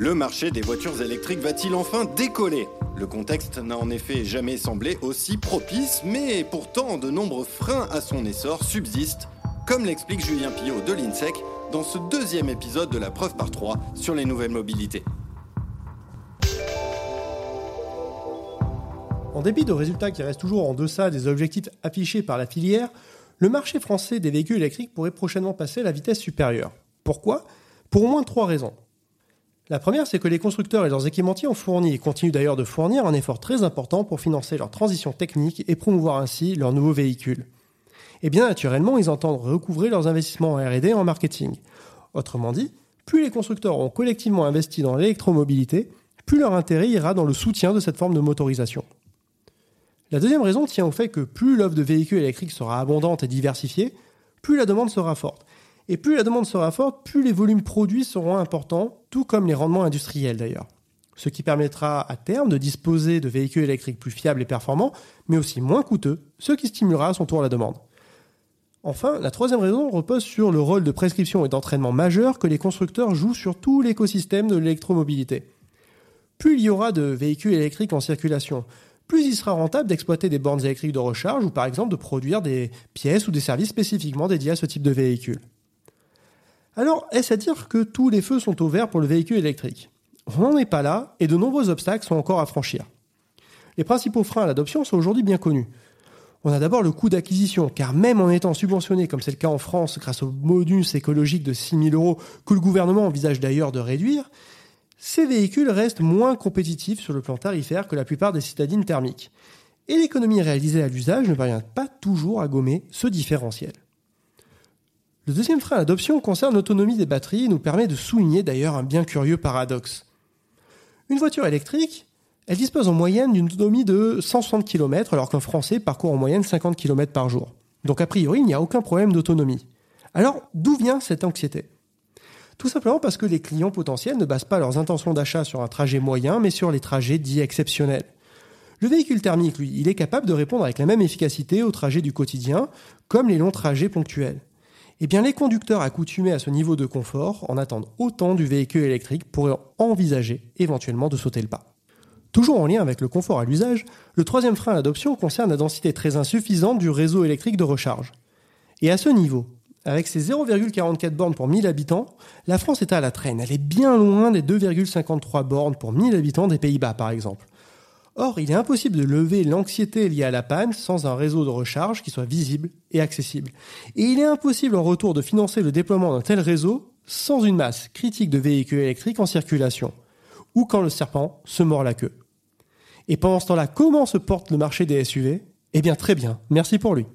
Le marché des voitures électriques va-t-il enfin décoller? Le contexte n'a en effet jamais semblé aussi propice, mais pourtant de nombreux freins à son essor subsistent, comme l'explique Julien Pillot de l'INSEC dans ce deuxième épisode de la preuve par 3 sur les nouvelles mobilités. En dépit de résultats qui restent toujours en deçà des objectifs affichés par la filière, le marché français des véhicules électriques pourrait prochainement passer à la vitesse supérieure. Pourquoi? Pour au moins trois raisons. La première, c'est que les constructeurs et leurs équipementiers ont fourni et continuent d'ailleurs de fournir un effort très important pour financer leur transition technique et promouvoir ainsi leurs nouveaux véhicules. Et bien naturellement, ils entendent recouvrer leurs investissements en R&D et en marketing. Autrement dit, plus les constructeurs ont collectivement investi dans l'électromobilité, plus leur intérêt ira dans le soutien de cette forme de motorisation. La deuxième raison tient au fait que plus l'offre de véhicules électriques sera abondante et diversifiée, plus la demande sera forte. Et plus la demande sera forte, plus les volumes produits seront importants, tout comme les rendements industriels d'ailleurs. Ce qui permettra à terme de disposer de véhicules électriques plus fiables et performants, mais aussi moins coûteux, ce qui stimulera à son tour la demande. Enfin, la troisième raison repose sur le rôle de prescription et d'entraînement majeur que les constructeurs jouent sur tout l'écosystème de l'électromobilité. Plus il y aura de véhicules électriques en circulation, plus il sera rentable d'exploiter des bornes électriques de recharge ou par exemple de produire des pièces ou des services spécifiquement dédiés à ce type de véhicule. Alors, est-ce à dire que tous les feux sont ouverts pour le véhicule électrique? On n'en est pas là et de nombreux obstacles sont encore à franchir. Les principaux freins à l'adoption sont aujourd'hui bien connus. On a d'abord le coût d'acquisition, car même en étant subventionné, comme c'est le cas en France grâce au bonus écologique de 6 000 euros que le gouvernement envisage d'ailleurs de réduire, ces véhicules restent moins compétitifs sur le plan tarifaire que la plupart des citadines thermiques. Et l'économie réalisée à l'usage ne parvient pas toujours à gommer ce différentiel. Le deuxième frein à l'adoption concerne l'autonomie des batteries et nous permet de souligner d'ailleurs un bien curieux paradoxe. Une voiture électrique, elle dispose en moyenne d'une autonomie de 160 km alors qu'un Français parcourt en moyenne 50 km par jour. Donc a priori, il n'y a aucun problème d'autonomie. Alors, d'où vient cette anxiété? Tout simplement parce que les clients potentiels ne basent pas leurs intentions d'achat sur un trajet moyen, mais sur les trajets dits exceptionnels. Le véhicule thermique, lui, il est capable de répondre avec la même efficacité aux trajets du quotidien, comme les longs trajets ponctuels eh bien les conducteurs accoutumés à ce niveau de confort en attendent autant du véhicule électrique pour envisager éventuellement de sauter le pas. Toujours en lien avec le confort à l'usage, le troisième frein à l'adoption concerne la densité très insuffisante du réseau électrique de recharge. Et à ce niveau, avec ses 0,44 bornes pour 1000 habitants, la France est à la traîne. Elle est bien loin des 2,53 bornes pour 1000 habitants des Pays-Bas par exemple. Or, il est impossible de lever l'anxiété liée à la panne sans un réseau de recharge qui soit visible et accessible. Et il est impossible en retour de financer le déploiement d'un tel réseau sans une masse critique de véhicules électriques en circulation, ou quand le serpent se mord la queue. Et pendant ce temps-là, comment se porte le marché des SUV Eh bien très bien, merci pour lui.